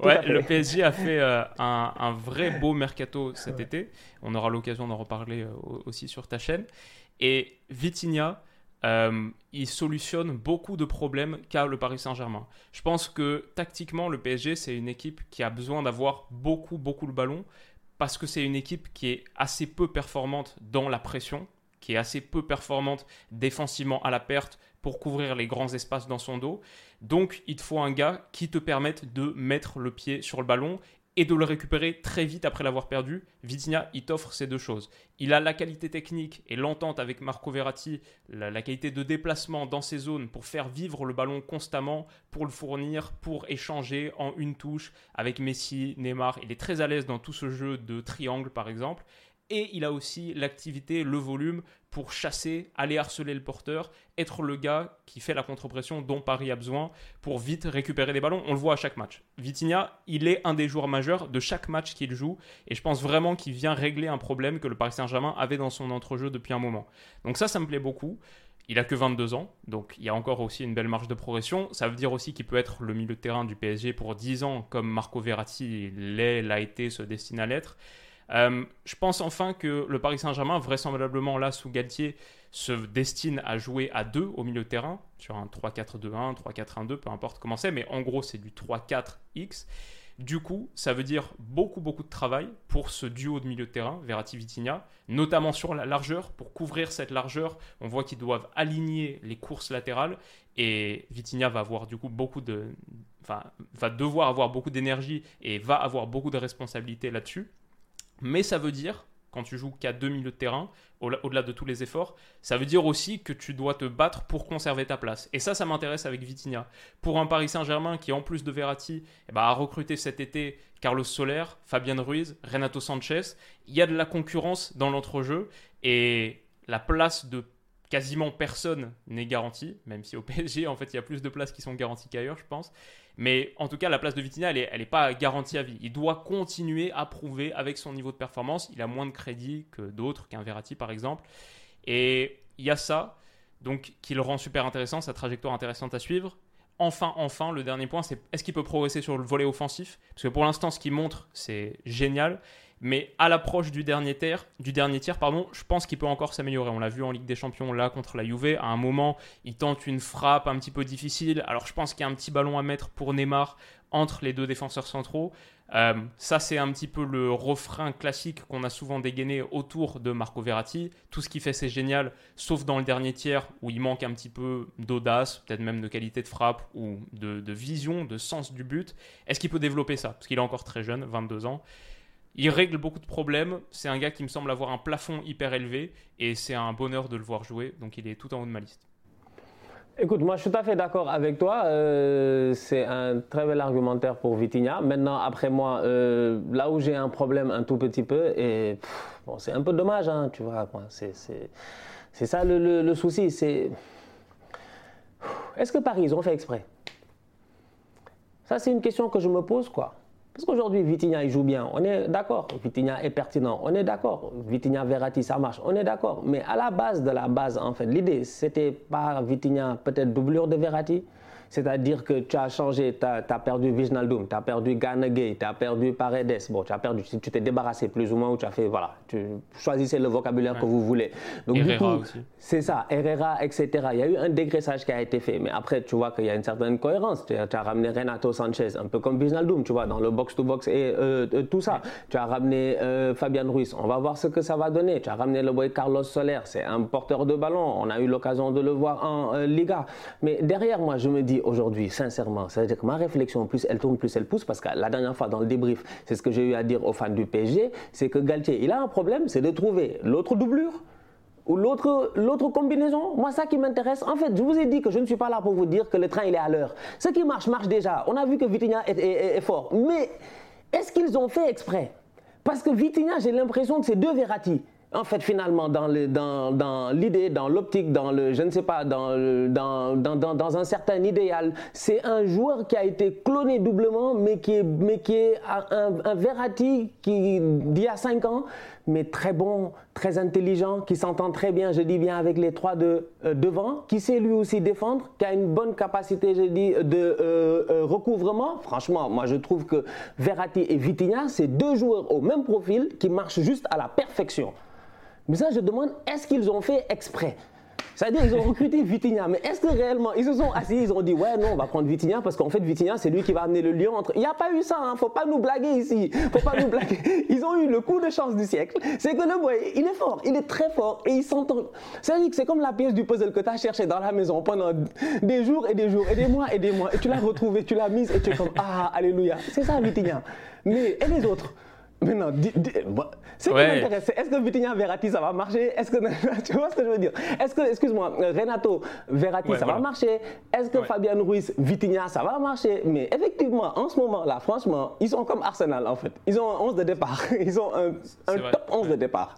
ouais, le PSG a fait euh, un, vrai beau mercato cet été. On aura l'occasion d'en reparler euh, aussi sur ta chaîne. Et Vitinha, euh, il solutionne beaucoup de problèmes qu'a le Paris Saint-Germain. Je pense que tactiquement, le PSG, c'est une équipe qui a besoin d'avoir beaucoup, beaucoup le ballon parce que c'est une équipe qui est assez peu performante dans la pression, qui est assez peu performante défensivement à la perte pour couvrir les grands espaces dans son dos. Donc il te faut un gars qui te permette de mettre le pied sur le ballon et de le récupérer très vite après l'avoir perdu. Vitinha, il t'offre ces deux choses. Il a la qualité technique et l'entente avec Marco Verratti, la, qualité de déplacement dans ses zones pour faire vivre le ballon constamment, pour le fournir, pour échanger en une touche avec Messi, Neymar. Il est très à l'aise dans tout ce jeu de triangle par exemple et il a aussi l'activité, le volume pour chasser, aller harceler le porteur, être le gars qui fait la contre-pression dont Paris a besoin pour vite récupérer des ballons. On le voit à chaque match. Vitinha, il est un des joueurs majeurs de chaque match qu'il joue et je pense vraiment qu'il vient régler un problème que le Paris Saint-Germain avait dans son entrejeu depuis un moment. Donc ça, ça me plaît beaucoup. Il a que 22 ans, donc il y a encore aussi une belle marge de progression. Ça veut dire aussi qu'il peut être le milieu de terrain du PSG pour 10 ans, comme Marco Verratti l'est, l'a été, se destine à l'être. Euh, je pense enfin que le Paris Saint-Germain, vraisemblablement là sous Galtier, se destine à jouer à deux au milieu de terrain, sur un 3-4-2-1, 3-4-1-2, peu importe comment c'est, mais en gros c'est du 3-4-X. Du coup, ça veut dire beaucoup, beaucoup de travail pour ce duo de milieu de terrain, Verratti-Vitinha, notamment sur la largeur. Pour couvrir cette largeur, on voit qu'ils doivent aligner les courses latérales et Vitinha va avoir du coup beaucoup de. Enfin, va devoir avoir beaucoup d'énergie et va avoir beaucoup de responsabilités là-dessus. Mais ça veut dire, quand tu joues qu'à deux milieux de terrain, au-delà de tous les efforts, ça veut dire aussi que tu dois te battre pour conserver ta place. Et ça, ça m'intéresse avec Vitinha. Pour un Paris Saint-Germain qui, en plus de Verratti, eh ben, a recruté cet été Carlos Soler, Fabien Ruiz, Renato Sanchez, il y a de la concurrence dans l'entrejeu et la place de quasiment personne n'est garantie, même si au PSG, en fait, il y a plus de places qui sont garanties qu'ailleurs, je pense. Mais en tout cas, la place de Vitinha, elle n'est pas garantie à vie. Il doit continuer à prouver avec son niveau de performance. Il a moins de crédit que d'autres, qu'un Verratti par exemple. Et il y a ça, donc qui le rend super intéressant, sa trajectoire intéressante à suivre. Enfin, enfin, le dernier point, c'est est-ce qu'il peut progresser sur le volet offensif? Parce que pour l'instant, ce qu'il montre, c'est génial. Mais à l'approche du dernier tiers, du dernier tiers pardon, je pense qu'il peut encore s'améliorer. On l'a vu en Ligue des Champions là contre la Juve. À un moment, il tente une frappe un petit peu difficile. Alors je pense qu'il y a un petit ballon à mettre pour Neymar entre les deux défenseurs centraux. Euh, ça, c'est un petit peu le refrain classique qu'on a souvent dégainé autour de Marco Verratti. Tout ce qu'il fait, c'est génial, sauf dans le dernier tiers où il manque un petit peu d'audace, peut-être même de qualité de frappe ou de, de vision, de sens du but. Est-ce qu'il peut développer ça? Parce qu'il est encore très jeune, 22 ans. Il règle beaucoup de problèmes. C'est un gars qui me semble avoir un plafond hyper élevé et c'est un bonheur de le voir jouer. Donc il est tout en haut de ma liste. Écoute, moi je suis tout à fait d'accord avec toi. Euh, c'est un très bel argumentaire pour Vitinha. Maintenant, après moi, euh, là où j'ai un problème un tout petit peu, c'est un peu dommage, hein, tu vois. C'est ça le, le souci. C'est est-ce que Paris, ils ont fait exprès? Ça, c'est une question que je me pose, quoi. Parce qu'aujourd'hui, Vitinha, il joue bien. On est d'accord. Vitinha est pertinent. On est d'accord. Vitinha, Verratti, ça marche. On est d'accord. Mais à la base de la base, en fait, l'idée, c'était pas Vitinha, peut-être doublure de Verratti. C'est-à-dire que tu as changé, tu as, perdu Viginaldum, tu as perdu Gay, tu as perdu Paredes. Bon, tu as perdu, tu t'es débarrassé plus ou moins ou tu as fait, voilà, tu choisissez le vocabulaire que vous voulez. Donc, Herrera du coup, c'est ça, Herrera, etc. Il y a eu un dégraissage qui a été fait. Mais après, tu vois qu'il y a une certaine cohérence. Tu as, ramené Renato Sanchez, un peu comme Viginaldum, tu vois, dans le box-to-box et euh, euh, tout ça. Tu as ramené euh, Fabian Ruiz. On va voir ce que ça va donner. Tu as ramené le boy Carlos Soler. C'est un porteur de ballon. On a eu l'occasion de le voir en Liga. Mais derrière, moi, je me dis, aujourd'hui, sincèrement. C'est-à-dire que ma réflexion, plus elle tourne, plus elle pousse, parce que la dernière fois dans le débrief, c'est ce que j'ai eu à dire aux fans du PSG, c'est que Galtier, il a un problème, c'est de trouver l'autre doublure ou l'autre, l'autre combinaison. Moi, ça qui m'intéresse, en fait, je vous ai dit que je ne suis pas là pour vous dire que le train, il est à l'heure. Ce qui marche, marche déjà. On a vu que Vitinha est, est fort. Mais est-ce qu'ils ont fait exprès? Parce que Vitinha, j'ai l'impression que c'est deux Verratti en fait, finalement, dans l'idée, dans, dans l'optique, dans le, je ne sais pas, dans, dans, dans, un certain idéal, c'est un joueur qui a été cloné doublement, mais qui est, mais qui est un, un Verratti qui, d'il y a 5 ans, mais très bon, très intelligent, qui s'entend très bien, je dis bien, avec les trois de, euh, devant, qui sait lui aussi défendre, qui a une bonne capacité, je dis, de euh, euh, recouvrement. Franchement, moi, je trouve que Verratti et Vitinha, c'est deux joueurs au même profil qui marchent juste à la perfection. Mais ça, je demande, est-ce qu'ils ont fait exprès? C'est-à-dire ils ont recruté Vitinha, mais est-ce que réellement ils se sont assis, ils ont dit ouais non on va prendre Vitinha parce qu'en fait Vitinha c'est lui qui va amener le lion entre. Il n'y a pas eu ça, hein, faut pas nous blaguer ici, faut pas nous blaguer. Ils ont eu le coup de chance du siècle, c'est que le boy il est fort, il est très fort et il s'entend. C'est-à-dire que c'est comme la pièce du puzzle que tu as cherché dans la maison pendant des jours et des jours et des mois et des mois et tu l'as retrouvée, tu l'as mise et tu es comme ah alléluia, c'est ça Vitinha. Mais et les autres? Maintenant, ce qui m'intéresse, est-ce que Vitinha Verratti ça va marcher? Est-ce que tu vois ce que je veux dire? Est-ce que, excuse-moi, Renato Verratti ça va marcher? Est-ce que Fabian Ruiz Vitinha ça va marcher? Mais effectivement, en ce moment-là, franchement, ils sont comme Arsenal en fait. Ils ont un 11 de départ. Ils ont un, top 11 de départ.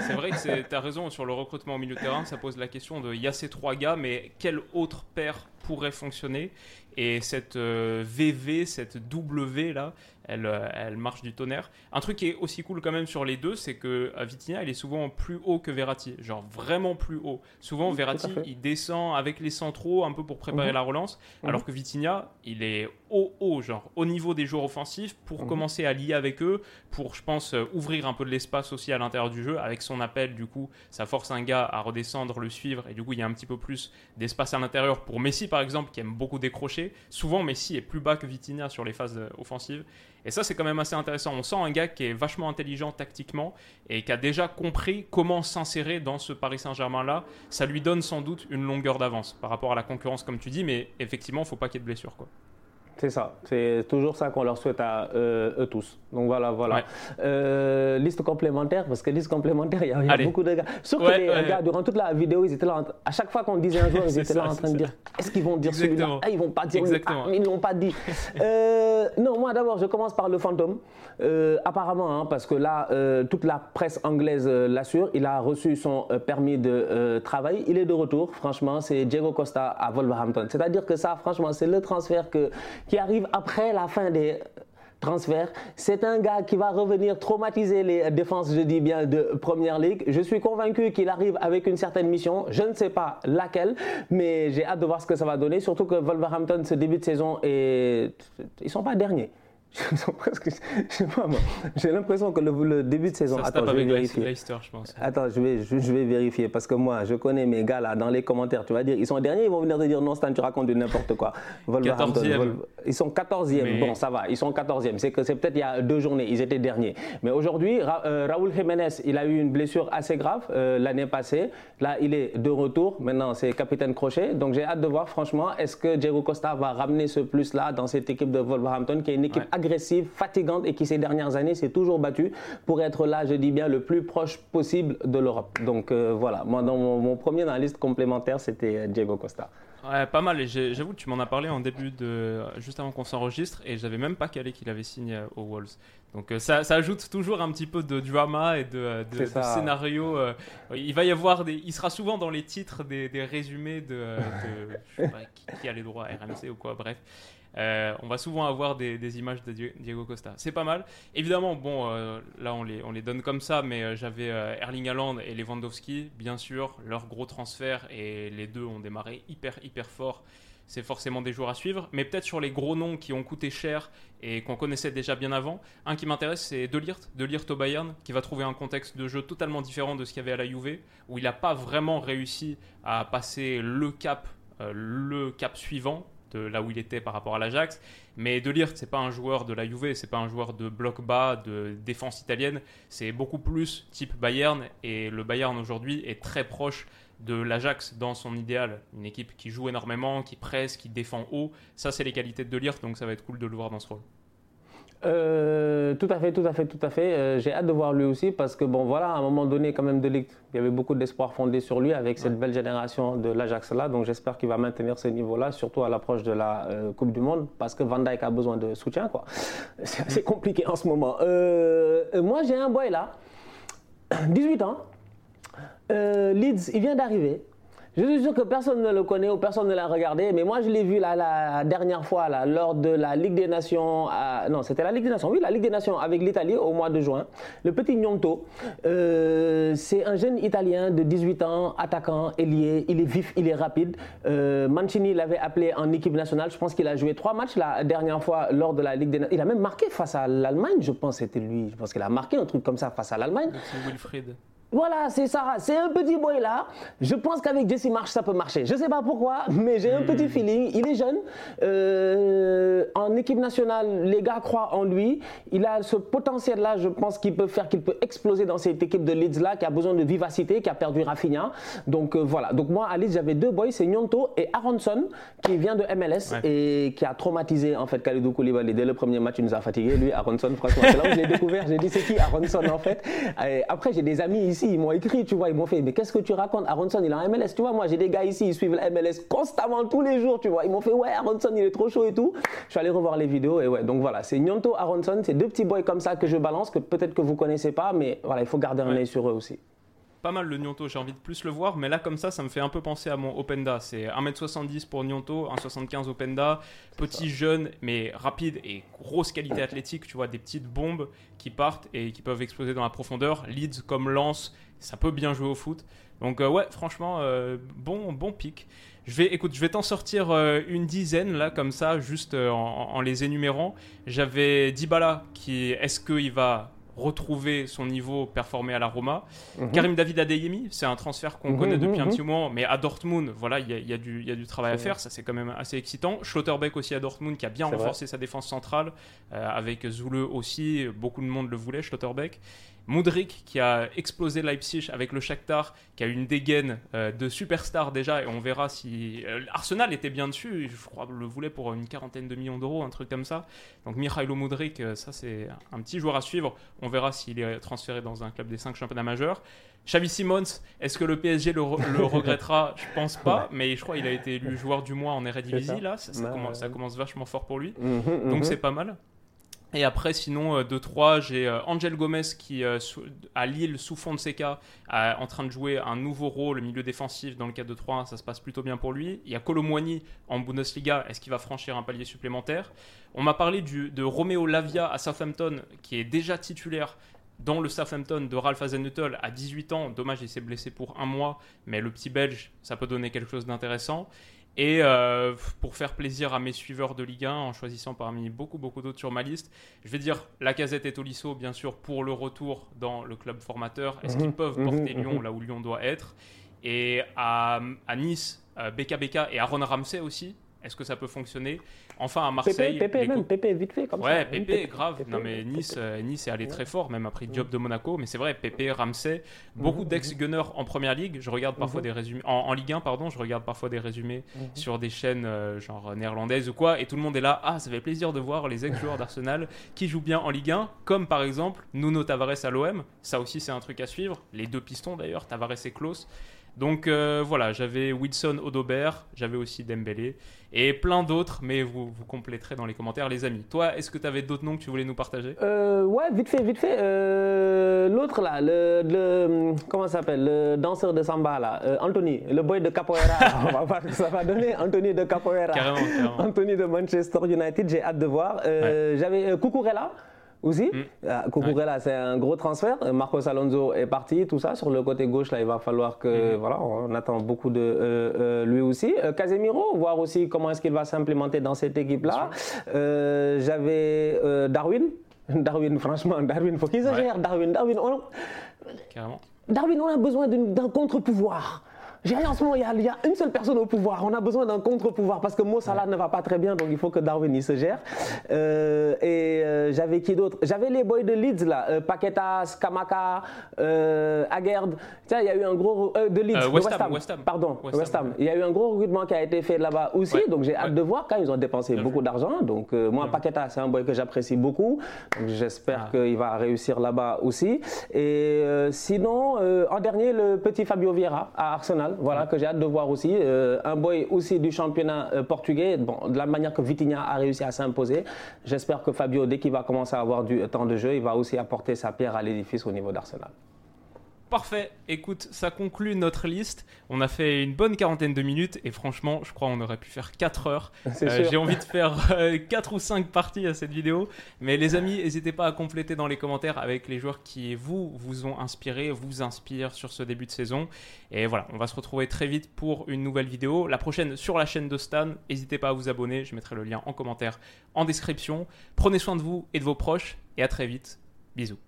C'est vrai que tu as raison sur le recrutement au milieu de terrain. Ça pose la question de il y a ces trois gars, mais quel autre paire pourrait fonctionner? Et cette VV, euh, cette W là, euh, elle, marche du tonnerre. Un truc qui est aussi cool quand même sur les deux, c'est que euh, Vitinha, il est souvent plus haut que Verratti, genre vraiment plus haut. Souvent, Verratti, il descend avec les centraux un peu pour préparer mhm. la relance, mhm. alors que Vitinha, il est haut, haut, genre au niveau des joueurs offensifs pour mhm. commencer à lier avec eux, pour, je pense, euh, ouvrir un peu de l'espace aussi à l'intérieur du jeu. Avec son appel, du coup, ça force un gars à redescendre, le suivre, et du coup, il y a un petit peu plus d'espace à l'intérieur. Pour Messi, par exemple, qui aime beaucoup décrocher, souvent Messi est plus bas que Vitinha sur les phases offensives. Et ça, c'est quand même assez intéressant. On sent un gars qui est vachement intelligent tactiquement et qui a déjà compris comment s'insérer dans ce Paris Saint-Germain-là. Ça lui donne sans doute une longueur d'avance par rapport à la concurrence, comme tu dis, mais effectivement, il ne faut pas qu'il y ait de blessures. Quoi. C'est ça, c'est toujours ça qu'on leur souhaite à euh, eux tous. Donc voilà, voilà. Euh, liste complémentaire, parce que liste complémentaire, il y a, beaucoup de gars. Sauf que les gars, durant toute la vidéo, ils étaient là, à chaque fois qu'on disait un jour, ils étaient là en train de dire est-ce qu'ils vont dire celui-là? Ah, Ils vont pas dire Exactement. Ah, ils ne l'ont pas dit. euh, non, moi d'abord, je commence par le fantôme. Apparemment, hein, parce que là, toute la presse anglaise l'assure, il a reçu son permis de travail. Il est de retour, franchement, c'est Diego Costa à Wolverhampton. C'est-à-dire que ça, franchement, c'est le transfert que qui arrive après la fin des transferts. C'est un gars qui va revenir traumatiser les défenses, je dis bien, de Première Ligue. Je suis convaincu qu'il arrive avec une certaine mission. Je ne sais pas laquelle, mais j'ai hâte de voir ce que ça va donner. Surtout que Wolverhampton, ce début de saison, ils sont pas derniers. J'ai l'impression que le, début de saison. Ça Attends, je vais vérifier. Leicester, je pense. Attends, je vais, je, vais vérifier parce que moi, je connais mes gars là dans les commentaires. Tu vas dire, ils sont derniers, ils vont venir te dire non, Stan, tu racontes n'importe quoi. 14e. ils sont 14e. Bon, ça va, ils sont 14e. C'est que c'est peut-être il y a deux journées, ils étaient derniers. Mais aujourd'hui, euh, Raúl Jiménez, il a eu une blessure assez grave euh, l'année passée. Là, il est de retour. Maintenant, c'est capitaine crochet. Donc, j'ai hâte de voir, franchement, est-ce que Diego Costa va ramener ce plus-là dans cette équipe de Wolverhampton, qui est une équipe agressive, fatigante et qui ces dernières années s'est toujours battue pour être là, je dis bien, le plus proche possible de l'Europe. Donc euh, voilà, moi dans mon, premier dans la liste complémentaire, c'était euh, Diego Costa. Ouais, pas mal. Et j'avoue, tu m'en as parlé en début de, juste avant qu'on s'enregistre, et j'avais même pas calé qu'il avait signé aux Wolves. Donc euh, ça, ça, ajoute toujours un petit peu de drama et de, de, scénario. Euh. il va y avoir des, il sera souvent dans les titres des, des résumés de, je sais pas, qui, a les droits, RMC ou quoi. Bref. Euh, on va souvent avoir des, images de Diego Costa. C'est pas mal. Évidemment, bon, là on les, on les donne comme ça, mais j'avais Erling Haaland et Lewandowski, bien sûr, leur gros transfert et les deux ont démarré hyper hyper fort c'est forcément des joueurs à suivre. Mais peut-être sur les gros noms qui ont coûté cher et qu'on connaissait déjà bien avant, un qui m'intéresse, c'est Delirte, Delirte au Bayern, qui va trouver un contexte de jeu totalement différent de ce qu'il y avait à la Juve, où il n'a pas vraiment réussi à passer le cap, euh, le cap suivant de là où il était par rapport à l'Ajax. Mais Delirte, c'est pas un joueur de la Juve, c'est pas un joueur de bloc bas, de défense italienne, c'est beaucoup plus type Bayern. Et le Bayern aujourd'hui est très proche de l'Ajax dans son idéal. Une équipe qui joue énormément, qui presse, qui défend haut. Ça, c'est les qualités de Delirte, donc ça va être cool de le voir dans ce rôle. Euh, tout à fait, tout à fait, tout à fait. Euh, j'ai hâte de voir lui aussi parce que bon voilà, à un moment donné quand même de il y avait beaucoup d'espoir fondé sur lui avec cette belle génération de l'Ajax là. Donc j'espère qu'il va maintenir ce niveau-là, surtout à l'approche de la euh, Coupe du Monde parce que Van Dijk a besoin de soutien quoi. C'est assez compliqué en ce moment. moi j'ai un boy là, 18 ans. Leeds, il vient d'arriver. Je suis sûr que personne ne le connaît ou personne ne l'a regardé, mais moi je l'ai vu la dernière fois lors de la Ligue des Nations. non, c'était la Ligue des Nations, oui, la Ligue des Nations avec l'Italie au mois de juin. Le petit Gnonto, euh, c'est un jeune Italien de 18 ans, attaquant, ailier, il est vif, il est rapide. Euh, Mancini l'avait appelé en équipe nationale, je pense qu'il a joué trois matchs la dernière fois lors de la Ligue des Nations. Il a même marqué face à l'Allemagne, je pense, c'était lui. Je pense qu'il a marqué un truc comme ça face à l'Allemagne. C'est Wilfried. Voilà, c'est ça. C'est un petit boy là. Je pense qu'avec Jesse March, ça peut marcher. Je ne sais pas pourquoi, mais j'ai un petit hmm. feeling. Il est jeune. Euh, en équipe nationale, les gars croient en lui. Il a ce potentiel-là, je pense qu'il peut faire, qu'il peut exploser dans cette équipe de Leeds là, qui a besoin de vivacité, qui a perdu Rafinha. Donc euh, voilà. Donc moi, à Leeds, j'avais deux boys, c'est Nyonto et Aronson, qui vient de MLS et qui a traumatisé en fait Khalidou Koulibaly. Dès le premier match, il nous a fatigué. Lui, Aronson, franchement, c'est là où j'ai découvert. J'ai dit, c'est qui Aronson en fait? Après, j'ai des amis ici ils m'ont écrit, tu vois, ils m'ont fait, mais qu'est-ce que tu racontes? Aronson, il est en MLS, tu vois, moi j'ai des gars ici, ils suivent la MLS constamment, tous les jours, tu vois. Ils m'ont fait, ouais, Aronson, il est trop chaud et tout. Je suis allé revoir les vidéos et ouais, donc voilà, c'est Nyonto, Aronson, c'est deux petits boys comme ça que je balance, que peut-être que vous connaissez pas, mais voilà, il faut garder un œil sur eux aussi pas mal le Nyonto, j'ai envie de plus le voir, mais là comme ça, ça me fait un peu penser à mon Openda. C'est 1m70 pour Nyonto, 1m75 Openda, petit jeune mais rapide et grosse qualité athlétique, tu vois, des petites bombes qui partent et qui peuvent exploser dans la profondeur. Leeds comme lance, ça peut bien jouer au foot. Donc euh, ouais, franchement, euh, bon, bon pic. Je vais, écoute, je vais t'en sortir euh, une dizaine là, comme ça, juste en, en, les énumérant. J'avais Dybala qui, est-ce qu'il va retrouver son niveau performé à la Roma. Mhm. Karim David Adeyemi, c'est un transfert qu'on mhm, connaît depuis un mhm, petit moment, mais à Dortmund, voilà, il y, a du travail à faire, ça c'est quand même assez excitant. Schlotterbeck aussi à Dortmund qui a bien renforcé sa défense centrale, euh, avec Zoule aussi, beaucoup de monde le voulait, Schlotterbeck. Modric qui a explosé Leipzig avec le Shakhtar, qui a une dégaine euh, de superstar déjà, et on verra si euh, Arsenal était bien dessus. Je crois le voulait pour une quarantaine de millions d'euros, un truc comme ça. Donc Mikhailo Modric, euh, ça c'est un petit joueur à suivre. On verra s'il est transféré dans un club des 5 championnats majeurs. Xavi Simons, est-ce que le PSG le, regrettera? Je pense pas, mais je crois qu'il a été élu joueur du mois en Eredivisie là. Ça, commence, ça, commence, vachement fort pour lui, mhm, donc mhm. c'est pas mal. Et après, sinon, 2-3, euh, j'ai euh, Angel Gomez qui, euh, à Lille, sous Fonseca, en train de jouer un nouveau rôle, milieu défensif dans le cadre de 3 ça se passe plutôt bien pour lui. Il y a Colomwani en Bundesliga, est-ce qu'il va franchir un palier supplémentaire? On m'a parlé du, de Romeo Lavia à Southampton, qui est déjà titulaire dans le Southampton de Ralph Hasenhüttl à 18 ans. Dommage, il s'est blessé pour un mois, mais le petit Belge, ça peut donner quelque chose d'intéressant. Et euh, pour faire plaisir à mes suiveurs de Ligue 1, en choisissant parmi beaucoup, beaucoup d'autres sur ma liste, je vais dire la casette et Tolisso, bien sûr, pour le retour dans le club formateur. Est-ce qu'ils mhm. peuvent porter mhm. Lyon mhm. là où Lyon doit être? Et à, Nice, euh, BKBK et Aaron Ramsey aussi. Est-ce que ça peut fonctionner? Enfin, à Marseille. Pépé, même, Pépé, vite fait, comme ouais, ça. Ouais, Pépé, grave. non, mais Nice, euh, nice est allé très fort, même après le job de Monaco. Mais c'est vrai, Pépé, Ramsey, beaucoup mhm, d'ex-gunners en première ligue. Je regarde parfois mhm. des résumés. En, Ligue 1, pardon, je regarde parfois des résumés mhm. sur des chaînes euh, genre néerlandaises ou quoi. Et tout le monde est là. Ah, ça fait plaisir de voir les ex-joueurs d'Arsenal qui jouent bien en Ligue 1, comme par exemple Nuno Tavares à l'OM. Ça aussi, c'est un truc à suivre. Les deux pistons d'ailleurs, Tavares et Klaus. Donc euh, voilà, j'avais Wilson Odobert, j'avais aussi Dembélé et plein d'autres, mais vous, vous compléterez dans les commentaires, les amis. Toi, est-ce que tu avais d'autres noms que tu voulais nous partager? Euh, Ouais, vite fait, vite fait. Euh, l'autre là, le, le comment s'appelle? Le danseur de samba là, euh, Anthony, le boy de Capoeira. on va voir ce que ça va donner. Anthony de Capoeira. Carrément, carrément. Anthony de Manchester United, j'ai hâte de voir. Euh, J'avais Cucurella aussi. Mm. Cucurella, c'est un gros transfert. Marcos Alonso est parti, tout ça. Sur le côté gauche, là, il va falloir que. Mm. Voilà, on attend beaucoup de euh, euh, lui aussi. Euh, Casemiro, voir aussi comment est-ce qu'il va s'implémenter dans cette équipe-là. J'avais Darwin. Darwin, franchement, Darwin, faut qu'il se gère. Darwin, Darwin, on... Carrément. Darwin, on a besoin d'un contre-pouvoir. J'ai en ce moment, il y, a, il y, a, une seule personne au pouvoir. On a besoin d'un contre-pouvoir parce que Mo Salah ne va pas très bien, donc il faut que Darwin il se gère. Euh, et euh, j'avais qui d'autre? J'avais les boys de Leeds là, euh, Paquetas, Kamaka, euh, Aguerd. Tiens, il y a eu un gros de Leeds, West, West, Ham. West Ham. Pardon, West, Ham. Il y a eu un gros recrutement qui a été fait là-bas aussi, ouais. donc j'ai hâte ouais. de voir quand ils ont dépensé bien beaucoup d'argent. Donc moi, Paqueta, c'est un boy que j'apprécie beaucoup. Donc j'espère ah. qu'il va réussir là-bas aussi. Et sinon, en dernier, le petit Fabio Vieira à Arsenal, voilà que j'ai hâte de voir aussi. Euh, un boy aussi du championnat euh, portugais, de la manière que Vitinha a réussi à s'imposer. J'espère que Fabio, dès qu'il va commencer à avoir du temps de jeu, il va aussi apporter sa pierre à l'édifice au niveau d'Arsenal. Parfait, écoute, ça conclut notre liste. On a fait une bonne quarantaine de minutes et franchement, je crois on aurait pu faire 4 heures. Euh, J'ai envie de faire euh, 4 ou 5 parties à cette vidéo. Mais les amis, n'hésitez pas à compléter dans les commentaires avec les joueurs qui, vous, vous ont inspiré, vous inspirent sur ce début de saison. Et voilà, on va se retrouver très vite pour une nouvelle vidéo. La prochaine sur la chaîne de Stan. N'hésitez pas à vous abonner, je mettrai le lien en commentaire, en description. Prenez soin de vous et de vos proches et à très vite. Bisous.